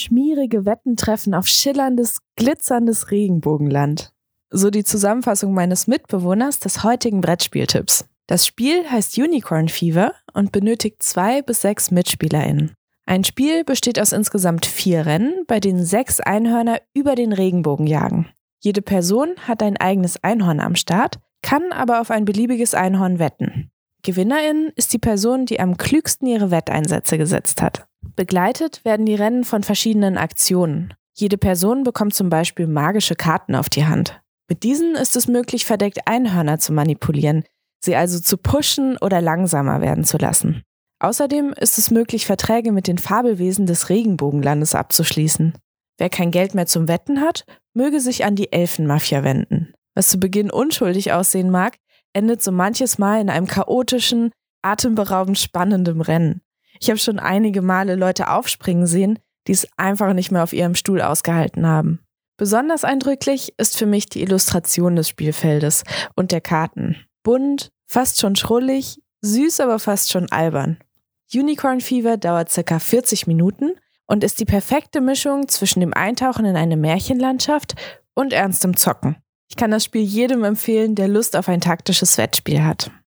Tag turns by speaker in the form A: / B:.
A: Schmierige Wetten treffen auf schillerndes, glitzerndes Regenbogenland. So die Zusammenfassung meines Mitbewohners des heutigen Brettspieltipps. Das Spiel heißt Unicorn Fever und benötigt zwei bis sechs MitspielerInnen. Ein Spiel besteht aus insgesamt vier Rennen, bei denen sechs Einhörner über den Regenbogen jagen. Jede Person hat ein eigenes Einhorn am Start, kann aber auf ein beliebiges Einhorn wetten. Gewinnerin ist die Person, die am klügsten ihre Wetteinsätze gesetzt hat. Begleitet werden die Rennen von verschiedenen Aktionen. Jede Person bekommt zum Beispiel magische Karten auf die Hand. Mit diesen ist es möglich, verdeckt Einhörner zu manipulieren, sie also zu pushen oder langsamer werden zu lassen. Außerdem ist es möglich, Verträge mit den Fabelwesen des Regenbogenlandes abzuschließen. Wer kein Geld mehr zum Wetten hat, möge sich an die Elfenmafia wenden. Was zu Beginn unschuldig aussehen mag, endet so manches Mal in einem chaotischen, atemberaubend spannenden Rennen. Ich habe schon einige Male Leute aufspringen sehen, die es einfach nicht mehr auf ihrem Stuhl ausgehalten haben. Besonders eindrücklich ist für mich die Illustration des Spielfeldes und der Karten. Bunt, fast schon schrullig, süß aber fast schon albern. Unicorn Fever dauert circa 40 Minuten und ist die perfekte Mischung zwischen dem Eintauchen in eine Märchenlandschaft und ernstem Zocken. Ich kann das Spiel jedem empfehlen, der Lust auf ein taktisches Wettspiel hat.